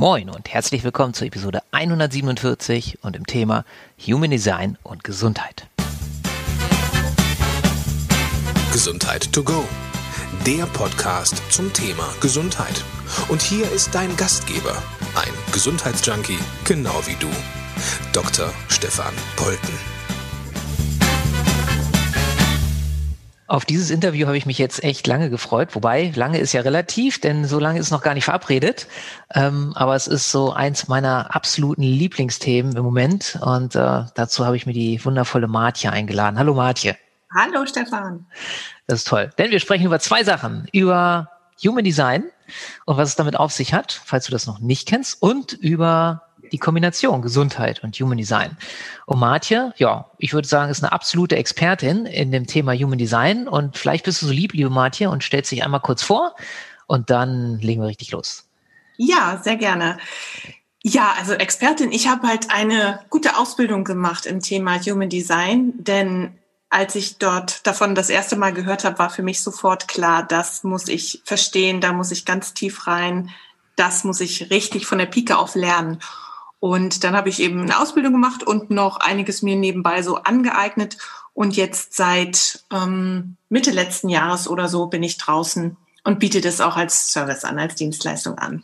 Moin und herzlich willkommen zur Episode 147 und im Thema Human Design und Gesundheit. Gesundheit to go. Der Podcast zum Thema Gesundheit. Und hier ist dein Gastgeber, ein Gesundheitsjunkie, genau wie du, Dr. Stefan Polten. Auf dieses Interview habe ich mich jetzt echt lange gefreut, wobei lange ist ja relativ, denn so lange ist noch gar nicht verabredet. Ähm, aber es ist so eins meiner absoluten Lieblingsthemen im Moment und äh, dazu habe ich mir die wundervolle Martje eingeladen. Hallo Martje. Hallo Stefan. Das ist toll, denn wir sprechen über zwei Sachen, über Human Design und was es damit auf sich hat, falls du das noch nicht kennst, und über die Kombination Gesundheit und Human Design. Und Martje, ja, ich würde sagen, ist eine absolute Expertin in dem Thema Human Design. Und vielleicht bist du so lieb, liebe Martje, und stellst dich einmal kurz vor und dann legen wir richtig los. Ja, sehr gerne. Ja, also Expertin, ich habe halt eine gute Ausbildung gemacht im Thema Human Design, denn als ich dort davon das erste Mal gehört habe, war für mich sofort klar, das muss ich verstehen, da muss ich ganz tief rein, das muss ich richtig von der Pike auf lernen. Und dann habe ich eben eine Ausbildung gemacht und noch einiges mir nebenbei so angeeignet. Und jetzt seit ähm, Mitte letzten Jahres oder so bin ich draußen und biete das auch als Service an, als Dienstleistung an.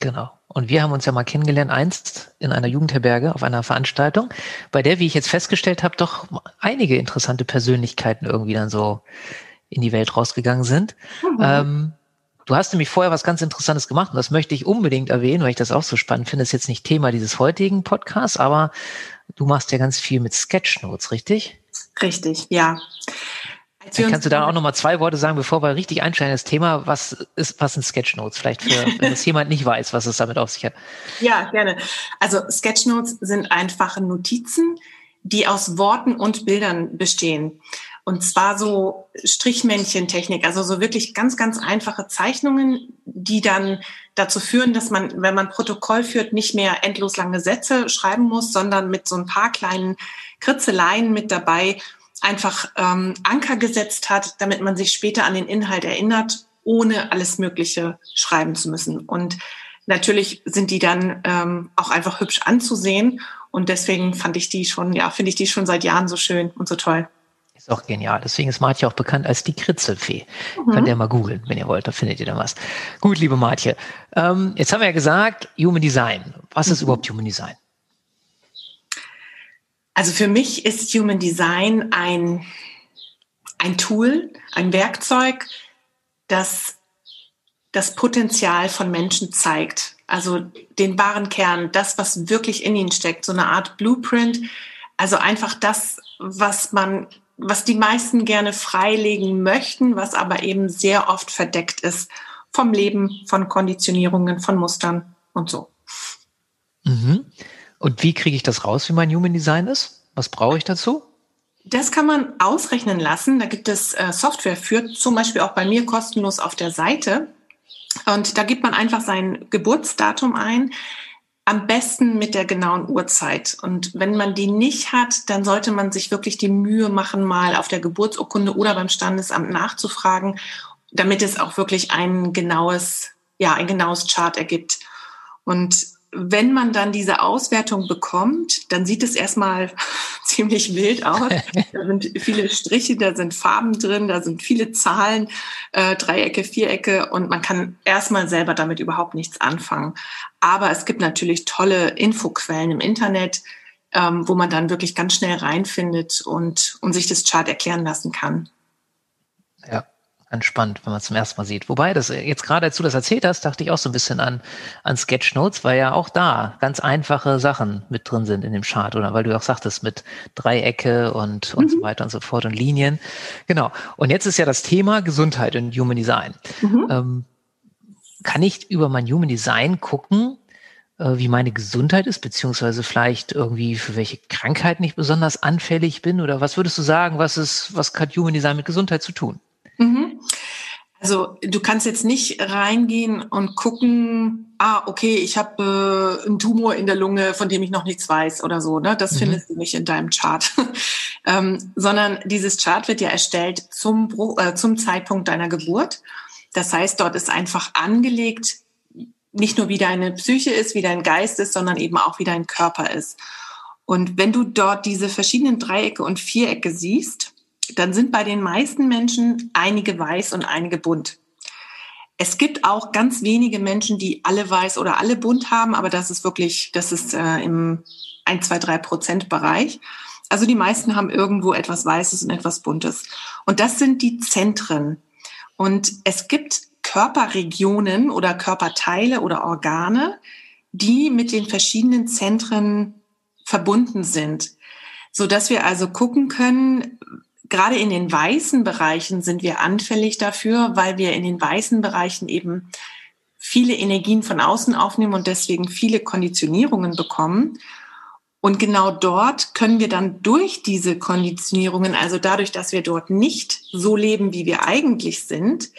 Genau. Und wir haben uns ja mal kennengelernt einst in einer Jugendherberge auf einer Veranstaltung, bei der, wie ich jetzt festgestellt habe, doch einige interessante Persönlichkeiten irgendwie dann so in die Welt rausgegangen sind. Mhm. Ähm, Du hast nämlich vorher was ganz Interessantes gemacht und das möchte ich unbedingt erwähnen, weil ich das auch so spannend finde. Das ist jetzt nicht Thema dieses heutigen Podcasts, aber du machst ja ganz viel mit Sketchnotes, richtig? Richtig, ja. kannst du da auch nochmal zwei Worte sagen, bevor wir richtig einsteigen das Thema, was ist, was sind Sketchnotes? Vielleicht für, wenn es jemand nicht weiß, was es damit auf sich hat. Ja, gerne. Also Sketchnotes sind einfache Notizen, die aus Worten und Bildern bestehen. Und zwar so Strichmännchentechnik, also so wirklich ganz, ganz einfache Zeichnungen, die dann dazu führen, dass man, wenn man Protokoll führt, nicht mehr endlos lange Sätze schreiben muss, sondern mit so ein paar kleinen Kritzeleien mit dabei einfach ähm, Anker gesetzt hat, damit man sich später an den Inhalt erinnert, ohne alles Mögliche schreiben zu müssen. Und natürlich sind die dann ähm, auch einfach hübsch anzusehen. Und deswegen fand ich die schon, ja, finde ich die schon seit Jahren so schön und so toll. Ist auch genial. Deswegen ist Martje auch bekannt als die Kritzelfee. Mhm. Könnt ihr mal googeln, wenn ihr wollt, da findet ihr dann was. Gut, liebe Martje. Ähm, jetzt haben wir ja gesagt, Human Design. Was ist mhm. überhaupt Human Design? Also für mich ist Human Design ein, ein Tool, ein Werkzeug, das das Potenzial von Menschen zeigt. Also den wahren Kern, das, was wirklich in ihnen steckt, so eine Art Blueprint. Also einfach das, was man was die meisten gerne freilegen möchten, was aber eben sehr oft verdeckt ist vom Leben, von Konditionierungen, von Mustern und so. Mhm. Und wie kriege ich das raus, wie mein Human Design ist? Was brauche ich dazu? Das kann man ausrechnen lassen. Da gibt es äh, Software für, zum Beispiel auch bei mir kostenlos auf der Seite. Und da gibt man einfach sein Geburtsdatum ein, am besten mit der genauen Uhrzeit. Und wenn man die nicht hat, dann sollte man sich wirklich die Mühe machen, mal auf der Geburtsurkunde oder beim Standesamt nachzufragen, damit es auch wirklich ein genaues, ja, ein genaues Chart ergibt. Und wenn man dann diese Auswertung bekommt, dann sieht es erstmal ziemlich wild aus. Da sind viele Striche, da sind Farben drin, da sind viele Zahlen, äh, Dreiecke, Vierecke und man kann erstmal selber damit überhaupt nichts anfangen. Aber es gibt natürlich tolle Infoquellen im Internet, ähm, wo man dann wirklich ganz schnell reinfindet und, und sich das Chart erklären lassen kann. Ja, ganz spannend, wenn man es zum ersten Mal sieht. Wobei, das jetzt gerade, als du das erzählt hast, dachte ich auch so ein bisschen an, an Sketchnotes, weil ja auch da ganz einfache Sachen mit drin sind in dem Chart, oder weil du auch sagtest, mit Dreiecke und, und mhm. so weiter und so fort und Linien. Genau. Und jetzt ist ja das Thema Gesundheit und Human Design. Mhm. Ähm, kann ich über mein Human Design gucken, äh, wie meine Gesundheit ist, beziehungsweise vielleicht irgendwie für welche Krankheiten ich besonders anfällig bin? Oder was würdest du sagen, was ist, was hat Human Design mit Gesundheit zu tun? Mhm. Also du kannst jetzt nicht reingehen und gucken, ah, okay, ich habe äh, einen Tumor in der Lunge, von dem ich noch nichts weiß oder so. Ne? Das mhm. findest du nicht in deinem Chart. ähm, sondern dieses Chart wird ja erstellt zum, äh, zum Zeitpunkt deiner Geburt. Das heißt, dort ist einfach angelegt, nicht nur wie deine Psyche ist, wie dein Geist ist, sondern eben auch wie dein Körper ist. Und wenn du dort diese verschiedenen Dreiecke und Vierecke siehst, dann sind bei den meisten Menschen einige weiß und einige bunt. Es gibt auch ganz wenige Menschen, die alle weiß oder alle bunt haben, aber das ist wirklich, das ist äh, im 1, 2, 3 Prozent Bereich. Also die meisten haben irgendwo etwas Weißes und etwas Buntes. Und das sind die Zentren. Und es gibt Körperregionen oder Körperteile oder Organe, die mit den verschiedenen Zentren verbunden sind, so dass wir also gucken können, gerade in den weißen Bereichen sind wir anfällig dafür, weil wir in den weißen Bereichen eben viele Energien von außen aufnehmen und deswegen viele Konditionierungen bekommen. Und genau dort können wir dann durch diese Konditionierungen, also dadurch, dass wir dort nicht so leben, wie wir eigentlich sind,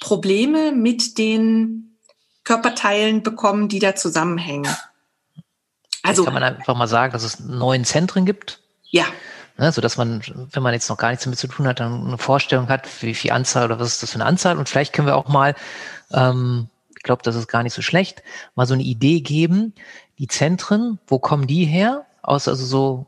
Probleme mit den Körperteilen bekommen, die da zusammenhängen. Also kann man einfach mal sagen, dass es neun Zentren gibt. Ja. Ne, so dass man, wenn man jetzt noch gar nichts damit zu tun hat, dann eine Vorstellung hat, wie viel Anzahl oder was ist das für eine Anzahl. Und vielleicht können wir auch mal, ähm, ich glaube, das ist gar nicht so schlecht, mal so eine Idee geben. Die Zentren, wo kommen die her? Aus, also so,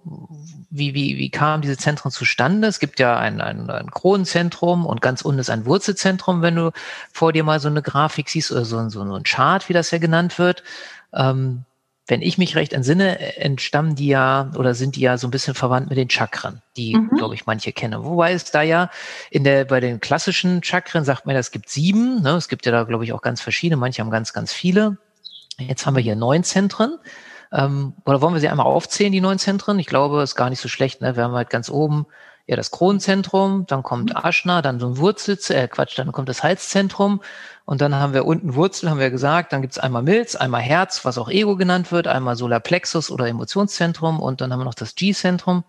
wie, wie, wie kamen diese Zentren zustande? Es gibt ja ein, ein, ein Kronenzentrum und ganz unten ist ein Wurzelzentrum, wenn du vor dir mal so eine Grafik siehst oder so, so, so ein Chart, wie das ja genannt wird. Ähm, wenn ich mich recht entsinne, entstammen die ja oder sind die ja so ein bisschen verwandt mit den Chakren, die, mhm. glaube ich, manche kennen. Wobei es da ja in der, bei den klassischen Chakren sagt man, es gibt sieben, ne? es gibt ja da, glaube ich, auch ganz verschiedene, manche haben ganz, ganz viele. Jetzt haben wir hier neun Zentren. Ähm, oder wollen wir sie einmal aufzählen, die neun Zentren? Ich glaube, ist gar nicht so schlecht. Ne? Wir haben halt ganz oben ja das Kronenzentrum, dann kommt mhm. Aschna, dann so ein Wurzel, äh, Quatsch, dann kommt das Halszentrum und dann haben wir unten Wurzel, haben wir gesagt, dann gibt's einmal Milz, einmal Herz, was auch Ego genannt wird, einmal Solarplexus oder Emotionszentrum und dann haben wir noch das G-Zentrum.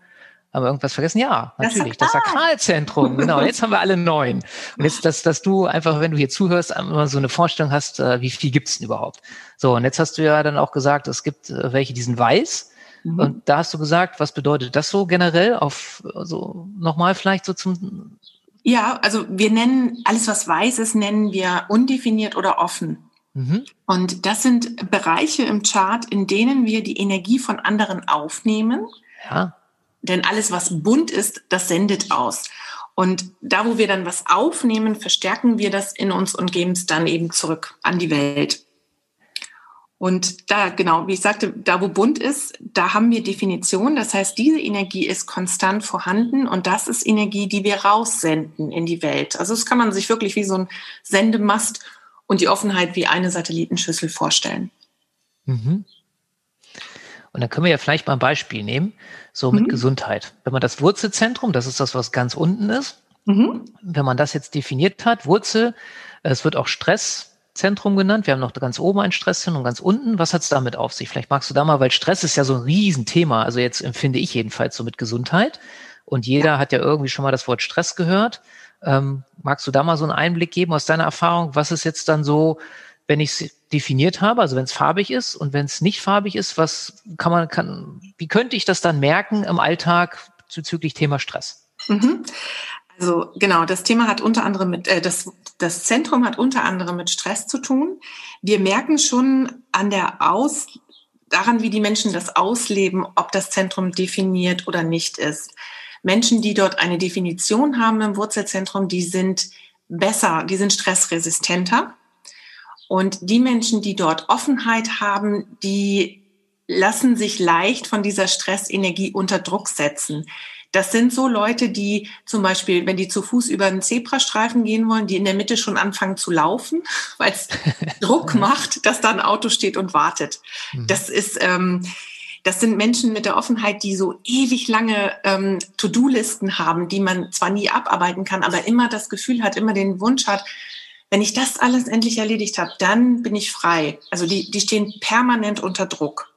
Haben wir irgendwas vergessen? Ja, natürlich. Das, Sakralzentrum. genau, jetzt haben wir alle neun. Und jetzt, dass, dass du einfach, wenn du hier zuhörst, immer so eine Vorstellung hast, äh, wie viel gibt's denn überhaupt? So, und jetzt hast du ja dann auch gesagt, es gibt äh, welche, die sind weiß. Mhm. Und da hast du gesagt, was bedeutet das so generell auf, also nochmal vielleicht so zum ja, also wir nennen alles, was weiß ist, nennen wir undefiniert oder offen. Mhm. Und das sind Bereiche im Chart, in denen wir die Energie von anderen aufnehmen. Ja. Denn alles, was bunt ist, das sendet aus. Und da, wo wir dann was aufnehmen, verstärken wir das in uns und geben es dann eben zurück an die Welt. Und da, genau, wie ich sagte, da wo bunt ist, da haben wir Definitionen. Das heißt, diese Energie ist konstant vorhanden und das ist Energie, die wir raussenden in die Welt. Also das kann man sich wirklich wie so ein Sendemast und die Offenheit wie eine Satellitenschüssel vorstellen. Mhm. Und dann können wir ja vielleicht mal ein Beispiel nehmen, so mit mhm. Gesundheit. Wenn man das Wurzelzentrum, das ist das, was ganz unten ist, mhm. wenn man das jetzt definiert hat, Wurzel, es wird auch Stress Stresszentrum genannt. Wir haben noch ganz oben ein Stresszentrum, ganz unten. Was hat es damit auf sich? Vielleicht magst du da mal, weil Stress ist ja so ein Riesenthema. Also jetzt empfinde ich jedenfalls so mit Gesundheit. Und jeder hat ja irgendwie schon mal das Wort Stress gehört. Ähm, magst du da mal so einen Einblick geben aus deiner Erfahrung? Was ist jetzt dann so, wenn ich es definiert habe, also wenn es farbig ist und wenn es nicht farbig ist, was kann man, kann, wie könnte ich das dann merken im Alltag bezüglich Thema Stress? Mhm. Also genau, das Thema hat unter anderem mit, äh, das, das Zentrum hat unter anderem mit Stress zu tun. Wir merken schon an der Aus, daran, wie die Menschen das ausleben, ob das Zentrum definiert oder nicht ist. Menschen, die dort eine Definition haben im Wurzelzentrum, die sind besser, die sind stressresistenter. Und die Menschen, die dort Offenheit haben, die lassen sich leicht von dieser Stressenergie unter Druck setzen. Das sind so Leute, die zum Beispiel, wenn die zu Fuß über einen Zebrastreifen gehen wollen, die in der Mitte schon anfangen zu laufen, weil es Druck macht, dass da ein Auto steht und wartet. Mhm. Das ist, ähm, das sind Menschen mit der Offenheit, die so ewig lange ähm, To-Do-Listen haben, die man zwar nie abarbeiten kann, aber immer das Gefühl hat, immer den Wunsch hat, wenn ich das alles endlich erledigt habe, dann bin ich frei. Also die, die stehen permanent unter Druck.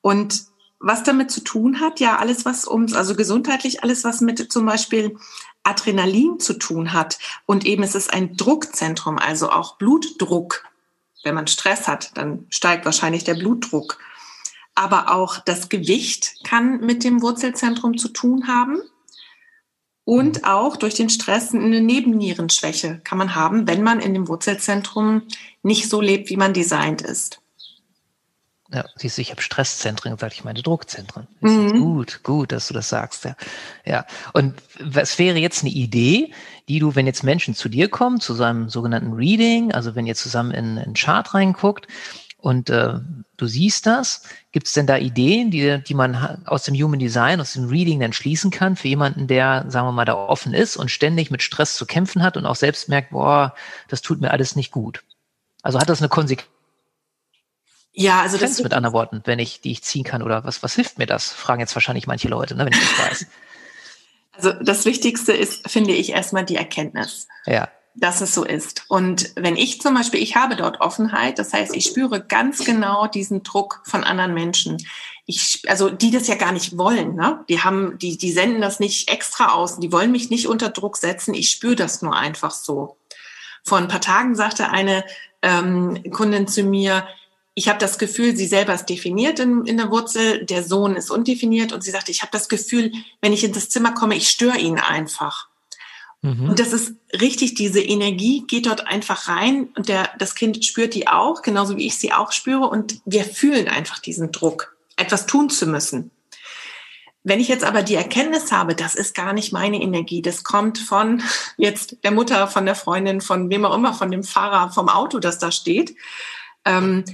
Und was damit zu tun hat, ja, alles, was uns, also gesundheitlich, alles, was mit zum Beispiel Adrenalin zu tun hat. Und eben es ist ein Druckzentrum, also auch Blutdruck. Wenn man Stress hat, dann steigt wahrscheinlich der Blutdruck. Aber auch das Gewicht kann mit dem Wurzelzentrum zu tun haben. Und auch durch den Stress eine Nebennierenschwäche kann man haben, wenn man in dem Wurzelzentrum nicht so lebt, wie man designt ist. Ja, siehst du, ich habe Stresszentren gesagt, ich meine Druckzentren. Mhm. Gut, gut, dass du das sagst. Ja. ja. Und was wäre jetzt eine Idee, die du, wenn jetzt Menschen zu dir kommen, zu seinem sogenannten Reading, also wenn ihr zusammen in einen Chart reinguckt und äh, du siehst das, gibt es denn da Ideen, die, die man aus dem Human Design, aus dem Reading dann schließen kann für jemanden, der, sagen wir mal, da offen ist und ständig mit Stress zu kämpfen hat und auch selbst merkt, boah, das tut mir alles nicht gut. Also hat das eine Konsequenz? Ja, also das mit anderen Worten, wenn ich, die ich ziehen kann oder was, was hilft mir das? Fragen jetzt wahrscheinlich manche Leute, ne, wenn ich das weiß. Also das Wichtigste ist, finde ich, erstmal die Erkenntnis. Ja. Dass es so ist. Und wenn ich zum Beispiel, ich habe dort Offenheit, das heißt, ich spüre ganz genau diesen Druck von anderen Menschen. Ich, also die das ja gar nicht wollen, ne? Die haben, die, die senden das nicht extra aus, die wollen mich nicht unter Druck setzen. Ich spüre das nur einfach so. Vor ein paar Tagen sagte eine ähm, Kundin zu mir, ich habe das Gefühl, sie selber ist definiert in, in der Wurzel, der Sohn ist undefiniert und sie sagte, ich habe das Gefühl, wenn ich in das Zimmer komme, ich störe ihn einfach. Mhm. Und das ist richtig, diese Energie geht dort einfach rein und der, das Kind spürt die auch, genauso wie ich sie auch spüre und wir fühlen einfach diesen Druck, etwas tun zu müssen. Wenn ich jetzt aber die Erkenntnis habe, das ist gar nicht meine Energie, das kommt von jetzt der Mutter, von der Freundin, von wem auch immer, von dem Fahrer, vom Auto, das da steht, ähm,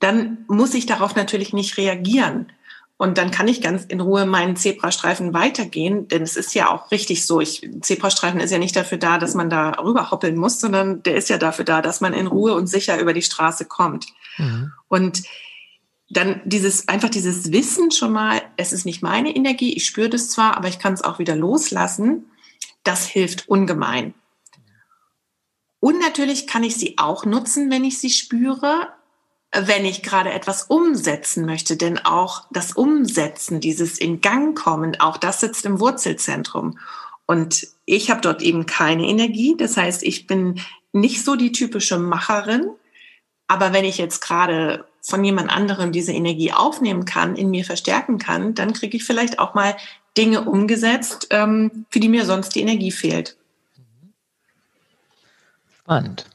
dann muss ich darauf natürlich nicht reagieren. Und dann kann ich ganz in Ruhe meinen Zebrastreifen weitergehen, denn es ist ja auch richtig so. Ich, Zebrastreifen ist ja nicht dafür da, dass man da rüber hoppeln muss, sondern der ist ja dafür da, dass man in Ruhe und sicher über die Straße kommt. Mhm. Und dann dieses, einfach dieses Wissen schon mal, es ist nicht meine Energie, ich spüre das zwar, aber ich kann es auch wieder loslassen, das hilft ungemein. Und natürlich kann ich sie auch nutzen, wenn ich sie spüre, wenn ich gerade etwas umsetzen möchte, denn auch das Umsetzen, dieses in Gang kommen, auch das sitzt im Wurzelzentrum. Und ich habe dort eben keine Energie. Das heißt, ich bin nicht so die typische Macherin. Aber wenn ich jetzt gerade von jemand anderem diese Energie aufnehmen kann, in mir verstärken kann, dann kriege ich vielleicht auch mal Dinge umgesetzt, ähm, für die mir sonst die Energie fehlt. Spannend.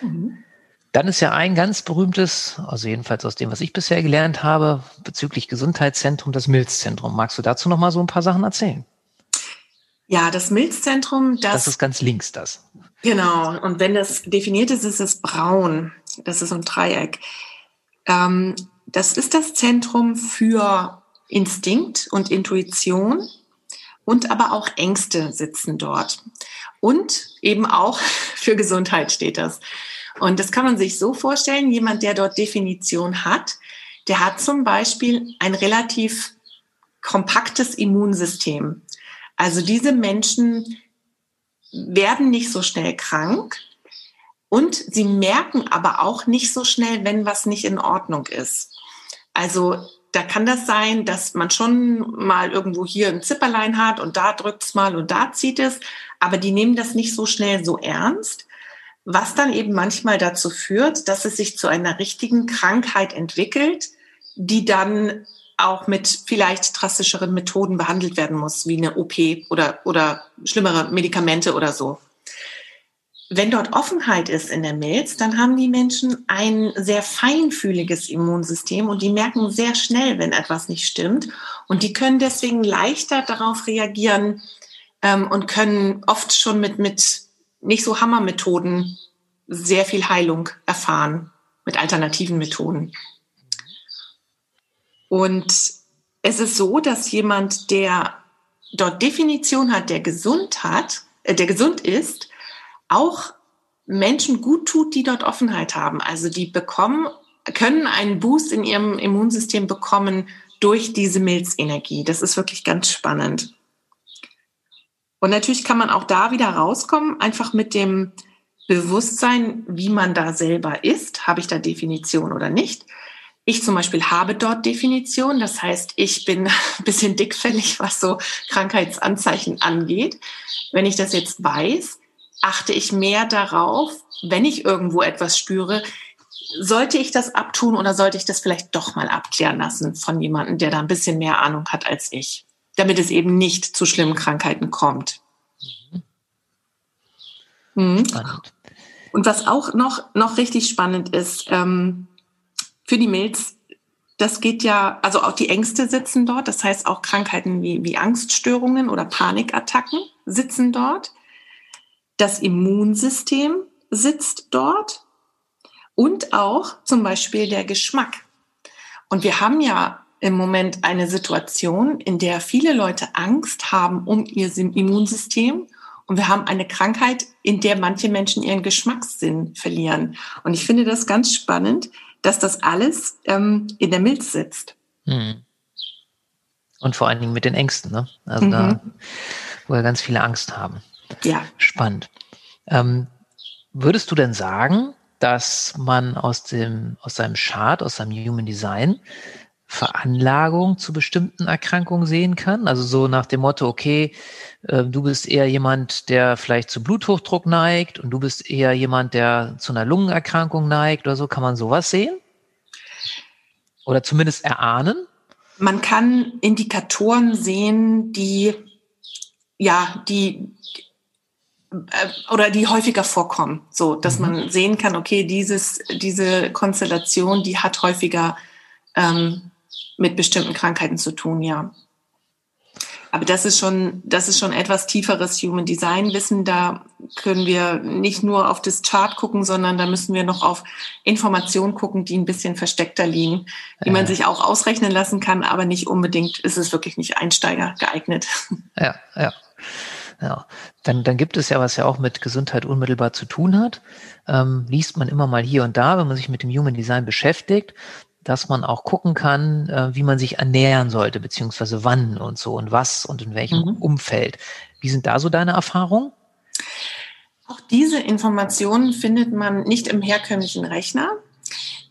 Mhm. Dann ist ja ein ganz berühmtes, also jedenfalls aus dem, was ich bisher gelernt habe, bezüglich Gesundheitszentrum, das Milzzentrum. Magst du dazu noch mal so ein paar Sachen erzählen? Ja, das Milzzentrum, das, das ist ganz links das. Genau. Und wenn das definiert ist, ist es braun. Das ist so ein Dreieck. Ähm, das ist das Zentrum für Instinkt und Intuition und aber auch Ängste sitzen dort. Und eben auch für Gesundheit steht das. Und das kann man sich so vorstellen, jemand, der dort Definition hat, der hat zum Beispiel ein relativ kompaktes Immunsystem. Also diese Menschen werden nicht so schnell krank und sie merken aber auch nicht so schnell, wenn was nicht in Ordnung ist. Also da kann das sein, dass man schon mal irgendwo hier ein Zipperlein hat und da drückt es mal und da zieht es, aber die nehmen das nicht so schnell so ernst was dann eben manchmal dazu führt, dass es sich zu einer richtigen Krankheit entwickelt, die dann auch mit vielleicht drastischeren Methoden behandelt werden muss, wie eine OP oder, oder schlimmere Medikamente oder so. Wenn dort Offenheit ist in der Milz, dann haben die Menschen ein sehr feinfühliges Immunsystem und die merken sehr schnell, wenn etwas nicht stimmt. Und die können deswegen leichter darauf reagieren ähm, und können oft schon mit, mit nicht so Hammermethoden sehr viel Heilung erfahren mit alternativen Methoden. Und es ist so, dass jemand, der dort Definition hat, der gesund hat, äh, der gesund ist, auch Menschen gut tut, die dort Offenheit haben. Also die bekommen, können einen Boost in ihrem Immunsystem bekommen durch diese Milzenergie. Das ist wirklich ganz spannend. Und natürlich kann man auch da wieder rauskommen, einfach mit dem Bewusstsein, wie man da selber ist. Habe ich da Definition oder nicht? Ich zum Beispiel habe dort Definition. Das heißt, ich bin ein bisschen dickfällig, was so Krankheitsanzeichen angeht. Wenn ich das jetzt weiß, achte ich mehr darauf, wenn ich irgendwo etwas spüre, sollte ich das abtun oder sollte ich das vielleicht doch mal abklären lassen von jemandem, der da ein bisschen mehr Ahnung hat als ich? Damit es eben nicht zu schlimmen Krankheiten kommt. Mhm. Mhm. Und was auch noch, noch richtig spannend ist, ähm, für die Milz, das geht ja, also auch die Ängste sitzen dort, das heißt auch Krankheiten wie, wie Angststörungen oder Panikattacken sitzen dort. Das Immunsystem sitzt dort und auch zum Beispiel der Geschmack. Und wir haben ja im Moment eine Situation, in der viele Leute Angst haben um ihr Immunsystem und wir haben eine Krankheit, in der manche Menschen ihren Geschmackssinn verlieren. Und ich finde das ganz spannend, dass das alles ähm, in der Milz sitzt. Hm. Und vor allen Dingen mit den Ängsten, ne? Also mhm. da, wo wir ganz viele Angst haben. Ja. Spannend. Ähm, würdest du denn sagen, dass man aus dem, aus seinem Chart, aus seinem Human Design Veranlagung zu bestimmten Erkrankungen sehen kann? Also so nach dem Motto, okay, äh, du bist eher jemand, der vielleicht zu Bluthochdruck neigt und du bist eher jemand, der zu einer Lungenerkrankung neigt oder so. Kann man sowas sehen? Oder zumindest erahnen? Man kann Indikatoren sehen, die ja, die äh, oder die häufiger vorkommen, so dass mhm. man sehen kann, okay, dieses, diese Konstellation, die hat häufiger ähm, mit bestimmten Krankheiten zu tun, ja. Aber das ist schon, das ist schon etwas tieferes Human Design Wissen. Da können wir nicht nur auf das Chart gucken, sondern da müssen wir noch auf Informationen gucken, die ein bisschen versteckter liegen, die man sich auch ausrechnen lassen kann, aber nicht unbedingt ist es wirklich nicht Einsteiger geeignet. Ja, ja. Ja, dann, dann gibt es ja, was ja auch mit Gesundheit unmittelbar zu tun hat, ähm, liest man immer mal hier und da, wenn man sich mit dem Human Design beschäftigt, dass man auch gucken kann, äh, wie man sich ernähren sollte, beziehungsweise wann und so und was und in welchem mhm. Umfeld. Wie sind da so deine Erfahrungen? Auch diese Informationen findet man nicht im herkömmlichen Rechner.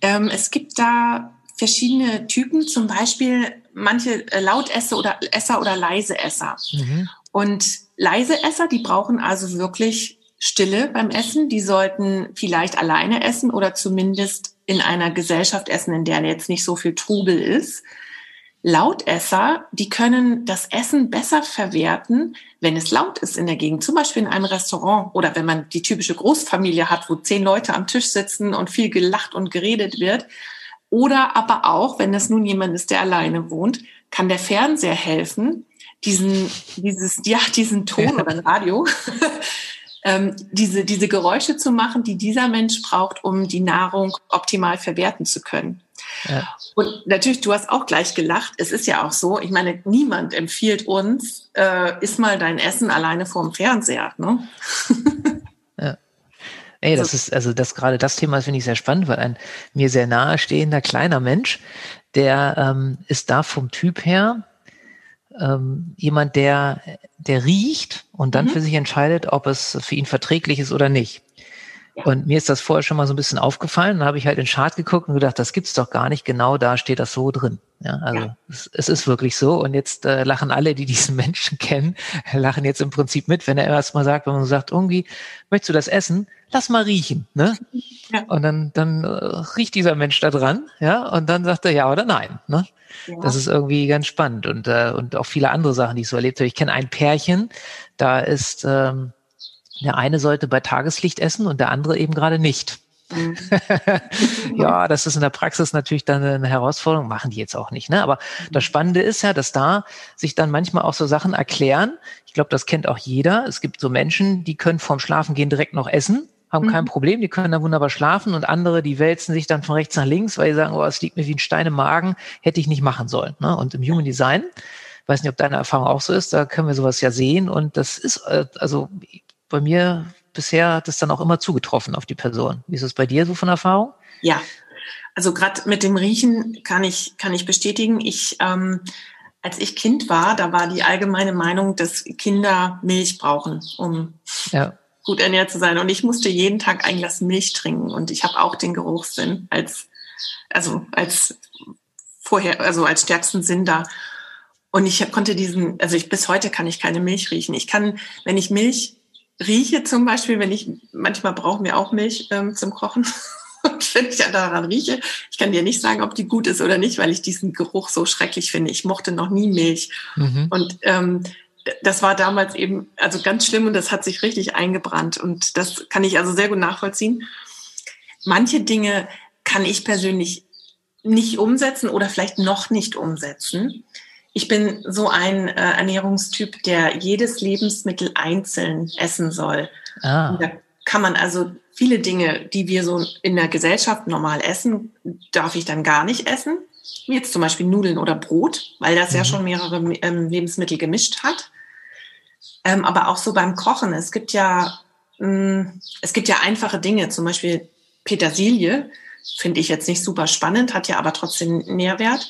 Ähm, es gibt da verschiedene Typen, zum Beispiel manche äh, Lautesser oder Esser oder leise Esser. Mhm. Und leise Esser, die brauchen also wirklich Stille beim Essen. Die sollten vielleicht alleine essen oder zumindest in einer Gesellschaft essen, in der jetzt nicht so viel Trubel ist. Lautesser, die können das Essen besser verwerten, wenn es laut ist in der Gegend, zum Beispiel in einem Restaurant oder wenn man die typische Großfamilie hat, wo zehn Leute am Tisch sitzen und viel gelacht und geredet wird. Oder aber auch, wenn es nun jemand ist, der alleine wohnt, kann der Fernseher helfen, diesen, dieses, ja, diesen Ton oder ein Radio ähm, diese, diese Geräusche zu machen, die dieser Mensch braucht, um die Nahrung optimal verwerten zu können. Ja. Und natürlich, du hast auch gleich gelacht. Es ist ja auch so, ich meine, niemand empfiehlt uns, äh, iss mal dein Essen alleine vorm Fernseher. Ne? ja. Ey, das ist, also das gerade das Thema finde ich sehr spannend, weil ein mir sehr nahestehender kleiner Mensch, der ähm, ist da vom Typ her ähm, jemand, der, der riecht und dann mhm. für sich entscheidet, ob es für ihn verträglich ist oder nicht. Und mir ist das vorher schon mal so ein bisschen aufgefallen. Dann habe ich halt in Chart geguckt und gedacht, das gibt's doch gar nicht. Genau da steht das so drin. Ja, also ja. Es, es, ist wirklich so. Und jetzt äh, lachen alle, die diesen Menschen kennen, lachen jetzt im Prinzip mit, wenn er erst mal sagt, wenn man sagt, irgendwie, möchtest du das essen? Lass mal riechen. Ne? Ja. Und dann, dann äh, riecht dieser Mensch da dran, ja, und dann sagt er ja oder nein. Ne? Das ist irgendwie ganz spannend und, äh, und auch viele andere Sachen, die ich so erlebt habe. Ich kenne ein Pärchen, da ist ähm, der eine sollte bei Tageslicht essen und der andere eben gerade nicht. Mhm. ja, das ist in der Praxis natürlich dann eine Herausforderung, machen die jetzt auch nicht. Ne? Aber das Spannende ist ja, dass da sich dann manchmal auch so Sachen erklären. Ich glaube, das kennt auch jeder. Es gibt so Menschen, die können vorm Schlafengehen direkt noch essen haben mhm. kein Problem, die können da wunderbar schlafen und andere, die wälzen sich dann von rechts nach links, weil sie sagen, oh, es liegt mir wie ein Stein im Magen, hätte ich nicht machen sollen. Ne? Und im Human Design, weiß nicht, ob deine Erfahrung auch so ist, da können wir sowas ja sehen und das ist, äh, also bei mir bisher hat es dann auch immer zugetroffen auf die Person. Wie ist es bei dir so von Erfahrung? Ja, also gerade mit dem Riechen kann ich, kann ich bestätigen. Ich, ähm, als ich Kind war, da war die allgemeine Meinung, dass Kinder Milch brauchen, um ja gut ernährt zu sein. Und ich musste jeden Tag ein Glas Milch trinken und ich habe auch den Geruchssinn als, also als vorher, also als stärksten Sinn da. Und ich konnte diesen, also ich bis heute kann ich keine Milch riechen. Ich kann, wenn ich Milch rieche zum Beispiel, wenn ich, manchmal brauchen wir auch Milch ähm, zum Kochen. Und wenn ich daran rieche, ich kann dir nicht sagen, ob die gut ist oder nicht, weil ich diesen Geruch so schrecklich finde. Ich mochte noch nie Milch. Mhm. Und ähm, das war damals eben also ganz schlimm und das hat sich richtig eingebrannt. Und das kann ich also sehr gut nachvollziehen. Manche Dinge kann ich persönlich nicht umsetzen oder vielleicht noch nicht umsetzen. Ich bin so ein äh, Ernährungstyp, der jedes Lebensmittel einzeln essen soll. Ah. Da kann man also viele Dinge, die wir so in der Gesellschaft normal essen, darf ich dann gar nicht essen. Wie jetzt zum Beispiel Nudeln oder Brot, weil das mhm. ja schon mehrere ähm, Lebensmittel gemischt hat. Ähm, aber auch so beim Kochen. Es gibt ja, mh, mm, es gibt ja einfache Dinge, zum Beispiel Petersilie, finde ich jetzt nicht super spannend, hat ja aber trotzdem Nährwert.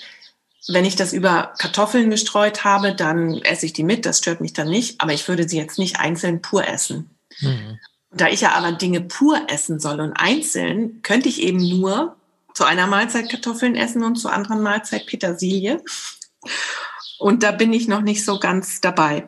Wenn ich das über Kartoffeln gestreut habe, dann esse ich die mit, das stört mich dann nicht, aber ich würde sie jetzt nicht einzeln pur essen. Mhm. Da ich ja aber Dinge pur essen soll und einzeln, könnte ich eben nur zu einer Mahlzeit Kartoffeln essen und zu anderen Mahlzeit Petersilie. Und da bin ich noch nicht so ganz dabei.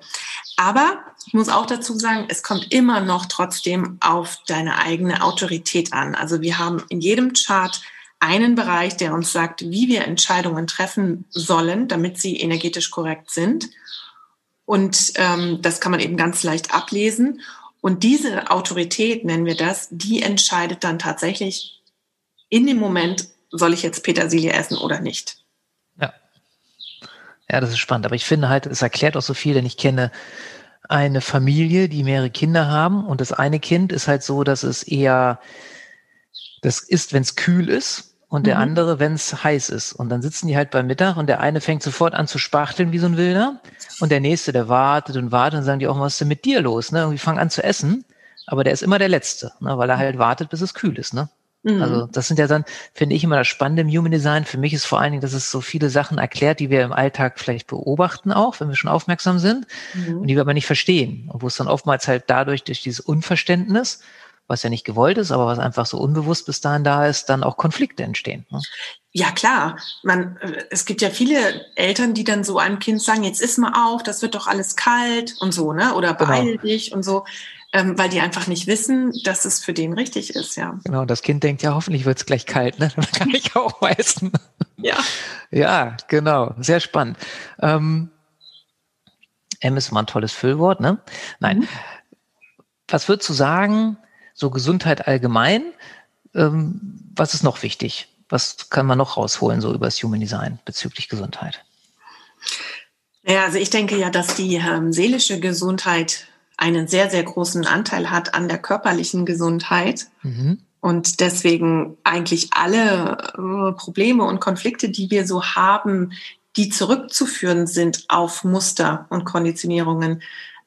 Aber ich muss auch dazu sagen, es kommt immer noch trotzdem auf deine eigene Autorität an. Also wir haben in jedem Chart einen Bereich, der uns sagt, wie wir Entscheidungen treffen sollen, damit sie energetisch korrekt sind. Und ähm, das kann man eben ganz leicht ablesen. Und diese Autorität, nennen wir das, die entscheidet dann tatsächlich in dem Moment, soll ich jetzt Petersilie essen oder nicht. Ja. Ja, das ist spannend. Aber ich finde halt, es erklärt auch so viel, denn ich kenne eine Familie, die mehrere Kinder haben und das eine Kind ist halt so, dass es eher, das ist, wenn es kühl ist und der mhm. andere, wenn es heiß ist. Und dann sitzen die halt beim Mittag und der eine fängt sofort an zu spachteln wie so ein Wilder und der nächste, der wartet und wartet und sagen die auch, was ist denn mit dir los? Ne? Irgendwie fangen an zu essen, aber der ist immer der Letzte, ne? weil er halt wartet, bis es kühl ist. Ne? Mhm. Also das sind ja dann, finde ich, immer das Spannende im Human Design. Für mich ist vor allen Dingen, dass es so viele Sachen erklärt, die wir im Alltag vielleicht beobachten auch, wenn wir schon aufmerksam sind mhm. und die wir aber nicht verstehen. Und wo es dann oftmals halt dadurch, durch dieses Unverständnis, was ja nicht gewollt ist, aber was einfach so unbewusst bis dahin da ist, dann auch Konflikte entstehen. Ne? Ja, klar. Man, äh, es gibt ja viele Eltern, die dann so einem Kind sagen, jetzt iss mal auf, das wird doch alles kalt und so, ne? Oder genau. beeil genau. dich und so. Ähm, weil die einfach nicht wissen, dass es für den richtig ist, ja. Genau, das Kind denkt, ja, hoffentlich wird es gleich kalt, ne? Dann kann ich auch essen. Ja. Ja, genau. Sehr spannend. Ähm, M ist mal ein tolles Füllwort, ne? Nein. Mhm. Was würdest du sagen, so Gesundheit allgemein. Ähm, was ist noch wichtig? Was kann man noch rausholen, so über das Human Design bezüglich Gesundheit? Ja, also ich denke ja, dass die ähm, seelische Gesundheit einen sehr, sehr großen Anteil hat an der körperlichen Gesundheit. Mhm. Und deswegen eigentlich alle äh, Probleme und Konflikte, die wir so haben, die zurückzuführen sind auf Muster und Konditionierungen.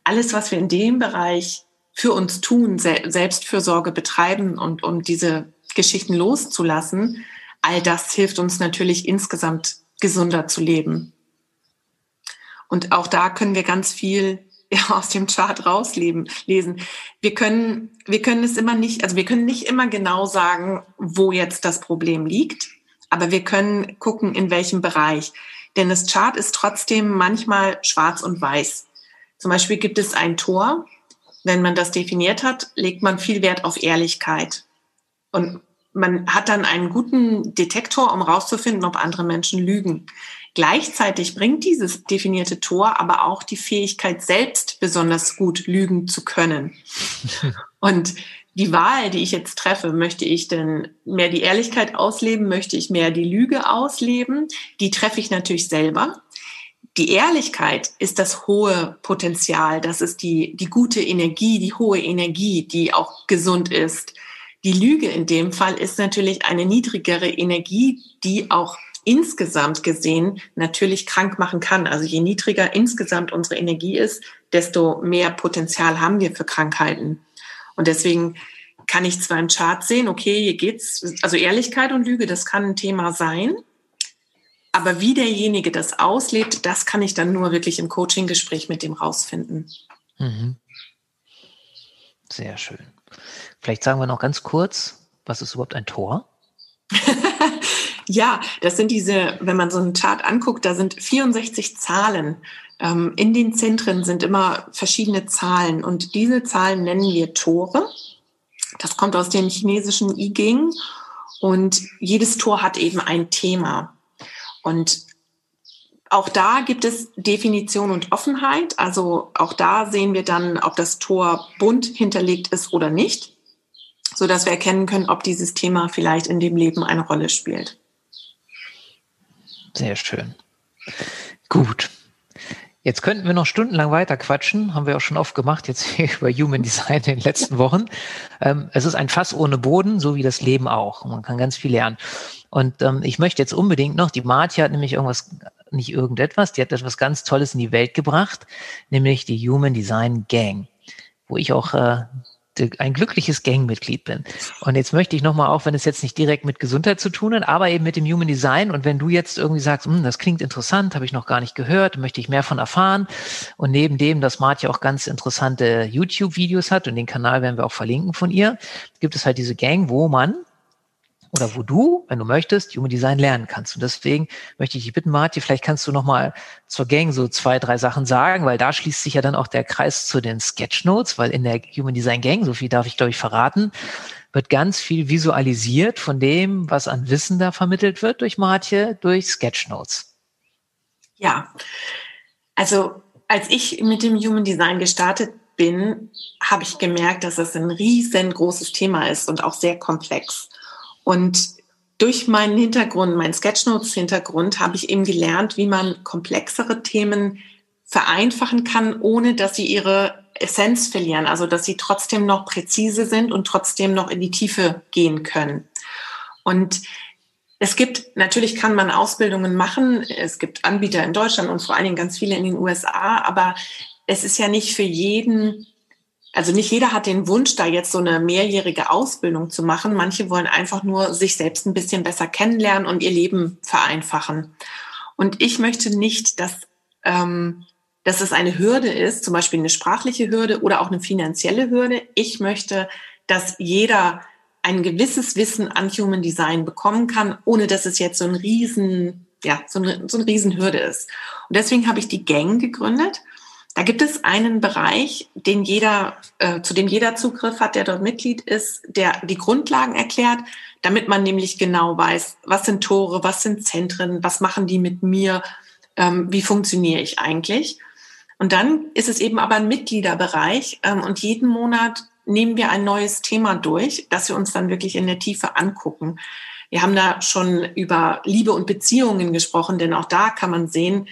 Alles, was wir in dem Bereich für uns tun, Selbstfürsorge betreiben und um diese Geschichten loszulassen, all das hilft uns natürlich insgesamt gesunder zu leben. Und auch da können wir ganz viel aus dem Chart rauslesen. Lesen. Wir können, wir können es immer nicht, also wir können nicht immer genau sagen, wo jetzt das Problem liegt, aber wir können gucken, in welchem Bereich. Denn das Chart ist trotzdem manchmal schwarz und weiß. Zum Beispiel gibt es ein Tor, wenn man das definiert hat, legt man viel Wert auf Ehrlichkeit. Und man hat dann einen guten Detektor, um rauszufinden, ob andere Menschen lügen. Gleichzeitig bringt dieses definierte Tor aber auch die Fähigkeit, selbst besonders gut lügen zu können. Und die Wahl, die ich jetzt treffe, möchte ich denn mehr die Ehrlichkeit ausleben, möchte ich mehr die Lüge ausleben, die treffe ich natürlich selber die Ehrlichkeit ist das hohe Potenzial, das ist die, die gute Energie, die hohe Energie, die auch gesund ist. Die Lüge in dem Fall ist natürlich eine niedrigere Energie, die auch insgesamt gesehen natürlich krank machen kann. Also je niedriger insgesamt unsere Energie ist, desto mehr Potenzial haben wir für Krankheiten. Und deswegen kann ich zwar im Chart sehen, okay, hier geht's, also Ehrlichkeit und Lüge, das kann ein Thema sein. Aber wie derjenige das auslebt, das kann ich dann nur wirklich im Coaching-Gespräch mit dem rausfinden. Mhm. Sehr schön. Vielleicht sagen wir noch ganz kurz, was ist überhaupt ein Tor? ja, das sind diese, wenn man so einen Chart anguckt, da sind 64 Zahlen. Ähm, in den Zentren sind immer verschiedene Zahlen und diese Zahlen nennen wir Tore. Das kommt aus dem chinesischen I Ching Und jedes Tor hat eben ein Thema. Und auch da gibt es Definition und Offenheit. Also auch da sehen wir dann, ob das Tor bunt hinterlegt ist oder nicht, so dass wir erkennen können, ob dieses Thema vielleicht in dem Leben eine Rolle spielt. Sehr schön. Gut. Jetzt könnten wir noch stundenlang weiter quatschen, haben wir auch schon oft gemacht, jetzt hier über Human Design in den letzten Wochen. Ähm, es ist ein Fass ohne Boden, so wie das Leben auch. Man kann ganz viel lernen. Und ähm, ich möchte jetzt unbedingt noch, die Marti hat nämlich irgendwas, nicht irgendetwas, die hat etwas ganz Tolles in die Welt gebracht, nämlich die Human Design Gang, wo ich auch äh, ein glückliches Gangmitglied bin. Und jetzt möchte ich nochmal, auch wenn es jetzt nicht direkt mit Gesundheit zu tun hat, aber eben mit dem Human Design. Und wenn du jetzt irgendwie sagst, hm, das klingt interessant, habe ich noch gar nicht gehört, möchte ich mehr von erfahren. Und neben dem, dass Martja auch ganz interessante YouTube-Videos hat und den Kanal werden wir auch verlinken von ihr, gibt es halt diese Gang, wo man oder wo du, wenn du möchtest, Human Design lernen kannst. Und deswegen möchte ich dich bitten, Marti, vielleicht kannst du noch mal zur Gang so zwei, drei Sachen sagen, weil da schließt sich ja dann auch der Kreis zu den Sketchnotes, weil in der Human Design Gang, so viel darf ich glaube ich verraten, wird ganz viel visualisiert von dem, was an Wissen da vermittelt wird durch Martje, durch Sketchnotes. Ja, also als ich mit dem Human Design gestartet bin, habe ich gemerkt, dass es ein riesengroßes Thema ist und auch sehr komplex. Und durch meinen Hintergrund, meinen Sketchnotes-Hintergrund, habe ich eben gelernt, wie man komplexere Themen vereinfachen kann, ohne dass sie ihre Essenz verlieren. Also, dass sie trotzdem noch präzise sind und trotzdem noch in die Tiefe gehen können. Und es gibt, natürlich kann man Ausbildungen machen. Es gibt Anbieter in Deutschland und vor allen Dingen ganz viele in den USA, aber es ist ja nicht für jeden also nicht jeder hat den Wunsch, da jetzt so eine mehrjährige Ausbildung zu machen. Manche wollen einfach nur sich selbst ein bisschen besser kennenlernen und ihr Leben vereinfachen. Und ich möchte nicht, dass, ähm, dass es eine Hürde ist, zum Beispiel eine sprachliche Hürde oder auch eine finanzielle Hürde. Ich möchte, dass jeder ein gewisses Wissen an Human Design bekommen kann, ohne dass es jetzt so ein riesen, ja, so eine, so eine Riesenhürde ist. Und deswegen habe ich die Gang gegründet. Da gibt es einen Bereich, den jeder, äh, zu dem jeder Zugriff hat, der dort Mitglied ist, der die Grundlagen erklärt, damit man nämlich genau weiß, was sind Tore, was sind Zentren, was machen die mit mir, ähm, wie funktioniere ich eigentlich. Und dann ist es eben aber ein Mitgliederbereich ähm, und jeden Monat nehmen wir ein neues Thema durch, das wir uns dann wirklich in der Tiefe angucken. Wir haben da schon über Liebe und Beziehungen gesprochen, denn auch da kann man sehen,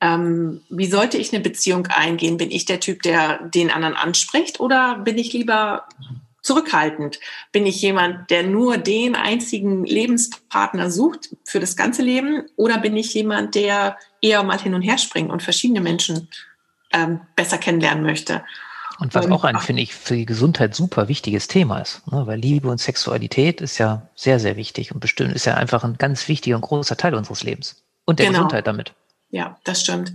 ähm, wie sollte ich eine Beziehung eingehen? Bin ich der Typ, der den anderen anspricht oder bin ich lieber zurückhaltend? Bin ich jemand, der nur den einzigen Lebenspartner sucht für das ganze Leben oder bin ich jemand, der eher mal hin und her springt und verschiedene Menschen ähm, besser kennenlernen möchte? Und was und, auch ein, finde ich, für die Gesundheit super wichtiges Thema ist, ne? weil Liebe und Sexualität ist ja sehr, sehr wichtig und bestimmt ist ja einfach ein ganz wichtiger und großer Teil unseres Lebens und der genau. Gesundheit damit ja, das stimmt.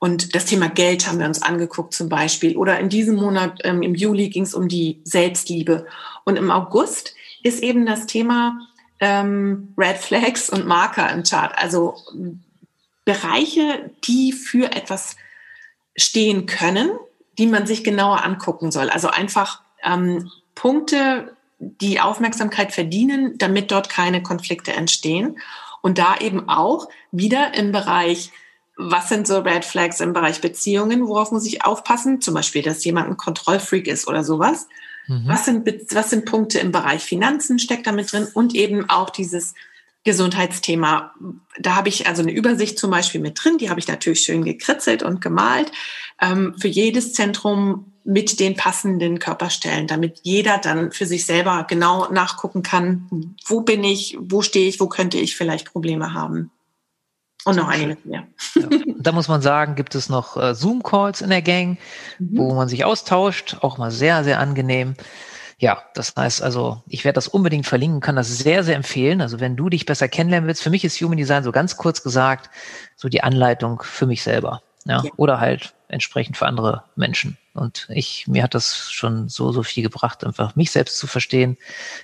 Und das Thema Geld haben wir uns angeguckt zum Beispiel. Oder in diesem Monat, ähm, im Juli, ging es um die Selbstliebe. Und im August ist eben das Thema ähm, Red Flags und Marker im Chart. Also Bereiche, die für etwas stehen können, die man sich genauer angucken soll. Also einfach ähm, Punkte, die Aufmerksamkeit verdienen, damit dort keine Konflikte entstehen. Und da eben auch wieder im Bereich, was sind so Red Flags im Bereich Beziehungen, worauf muss ich aufpassen? Zum Beispiel, dass jemand ein Kontrollfreak ist oder sowas. Mhm. Was, sind, was sind Punkte im Bereich Finanzen steckt damit drin und eben auch dieses Gesundheitsthema. Da habe ich also eine Übersicht zum Beispiel mit drin, die habe ich natürlich schön gekritzelt und gemalt. Ähm, für jedes Zentrum mit den passenden Körperstellen, damit jeder dann für sich selber genau nachgucken kann, wo bin ich, wo stehe ich, wo könnte ich vielleicht Probleme haben. Und noch einiges mehr. Ja. Da muss man sagen, gibt es noch äh, Zoom-Calls in der Gang, mhm. wo man sich austauscht, auch mal sehr, sehr angenehm. Ja, das heißt also, ich werde das unbedingt verlinken, kann das sehr, sehr empfehlen. Also wenn du dich besser kennenlernen willst, für mich ist Human Design so ganz kurz gesagt, so die Anleitung für mich selber. Ja, ja. oder halt entsprechend für andere Menschen. Und ich, mir hat das schon so, so viel gebracht, einfach mich selbst zu verstehen,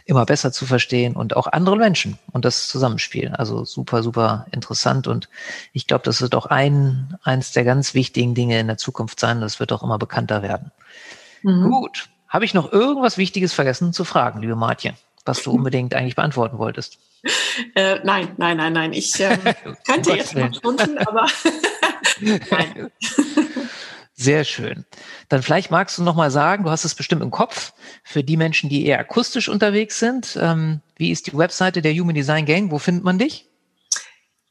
immer besser zu verstehen und auch andere Menschen und das Zusammenspiel. Also super, super interessant. Und ich glaube, das wird auch ein, eins der ganz wichtigen Dinge in der Zukunft sein. Das wird auch immer bekannter werden. Mhm. Gut. Habe ich noch irgendwas Wichtiges vergessen zu fragen, liebe Martje? was du unbedingt eigentlich beantworten wolltest? Äh, nein, nein, nein, nein. Ich ähm, könnte jetzt noch Stunden, aber nein. Sehr schön. Dann vielleicht magst du noch mal sagen, du hast es bestimmt im Kopf, für die Menschen, die eher akustisch unterwegs sind. Ähm, wie ist die Webseite der Human Design Gang? Wo findet man dich?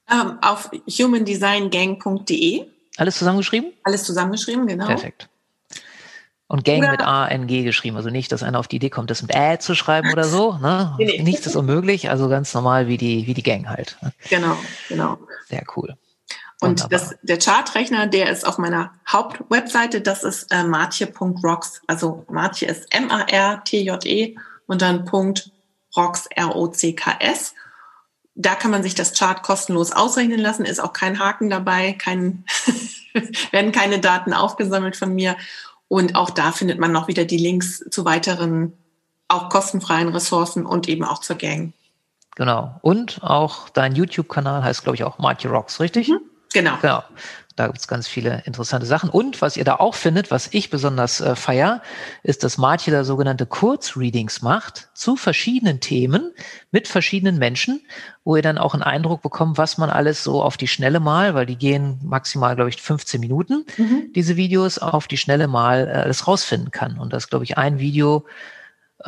Ähm, auf humandesign.gang.de. Alles zusammengeschrieben? Alles zusammengeschrieben, genau. Perfekt. Und Gang oder mit A-N-G geschrieben. Also nicht, dass einer auf die Idee kommt, das mit Ä zu schreiben oder so. Ne? Nichts ist unmöglich. Also ganz normal wie die, wie die Gang halt. Ne? Genau, genau. Sehr cool. Und das, der Chartrechner, der ist auf meiner Hauptwebseite, das ist äh, martje.rocks. Also Martje ist M-A-R-T-J-E und dann Punkt rocks, R-O-C-K-S. Da kann man sich das Chart kostenlos ausrechnen lassen, ist auch kein Haken dabei, kein, werden keine Daten aufgesammelt von mir. Und auch da findet man noch wieder die Links zu weiteren, auch kostenfreien Ressourcen und eben auch zur Gang. Genau. Und auch dein YouTube-Kanal heißt, glaube ich, auch Marty Rocks, richtig? Mhm. Genau. Genau. Da gibt es ganz viele interessante Sachen. Und was ihr da auch findet, was ich besonders äh, feier, ist, dass Martje da sogenannte Kurzreadings macht zu verschiedenen Themen mit verschiedenen Menschen, wo ihr dann auch einen Eindruck bekommt, was man alles so auf die Schnelle mal, weil die gehen maximal, glaube ich, 15 Minuten, mhm. diese Videos auf die Schnelle mal äh, alles rausfinden kann. Und das, glaube ich, ein Video,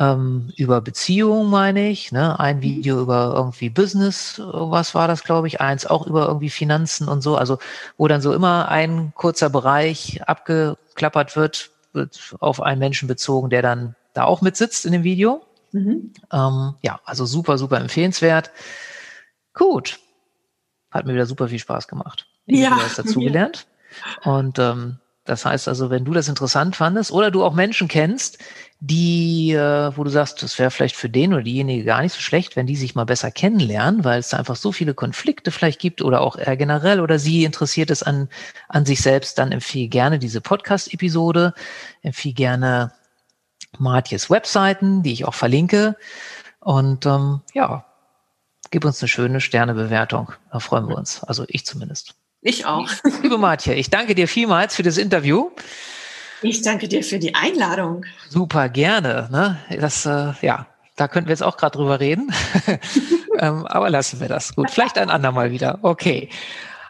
ähm, über Beziehungen, meine ich, ne? ein mhm. Video über irgendwie Business, was war das, glaube ich, eins auch über irgendwie Finanzen und so, also wo dann so immer ein kurzer Bereich abgeklappert wird, wird auf einen Menschen bezogen, der dann da auch mitsitzt in dem Video. Mhm. Ähm, ja, also super, super empfehlenswert. Gut. Hat mir wieder super viel Spaß gemacht. Ich ja, habe was dazugelernt. Ja. Und ähm, das heißt also, wenn du das interessant fandest oder du auch Menschen kennst, die, äh, wo du sagst, das wäre vielleicht für den oder diejenige gar nicht so schlecht, wenn die sich mal besser kennenlernen, weil es da einfach so viele Konflikte vielleicht gibt oder auch eher generell oder sie interessiert es an, an sich selbst, dann empfehle gerne diese Podcast-Episode, empfehle gerne Martjes Webseiten, die ich auch verlinke. Und ähm, ja, gib uns eine schöne Sternebewertung. Da freuen wir uns. Also ich zumindest. Ich auch. Liebe Martje, ich danke dir vielmals für das Interview. Ich danke dir für die Einladung. Super, gerne. Ne? Das, äh, ja, da könnten wir jetzt auch gerade drüber reden. ähm, aber lassen wir das. Gut, vielleicht ein andermal wieder. Okay.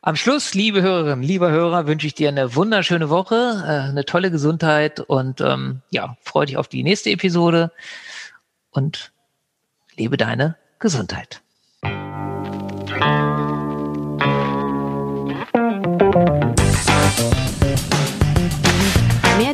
Am Schluss, liebe Hörerinnen, lieber Hörer, wünsche ich dir eine wunderschöne Woche, äh, eine tolle Gesundheit und ähm, ja, freue dich auf die nächste Episode und lebe deine Gesundheit.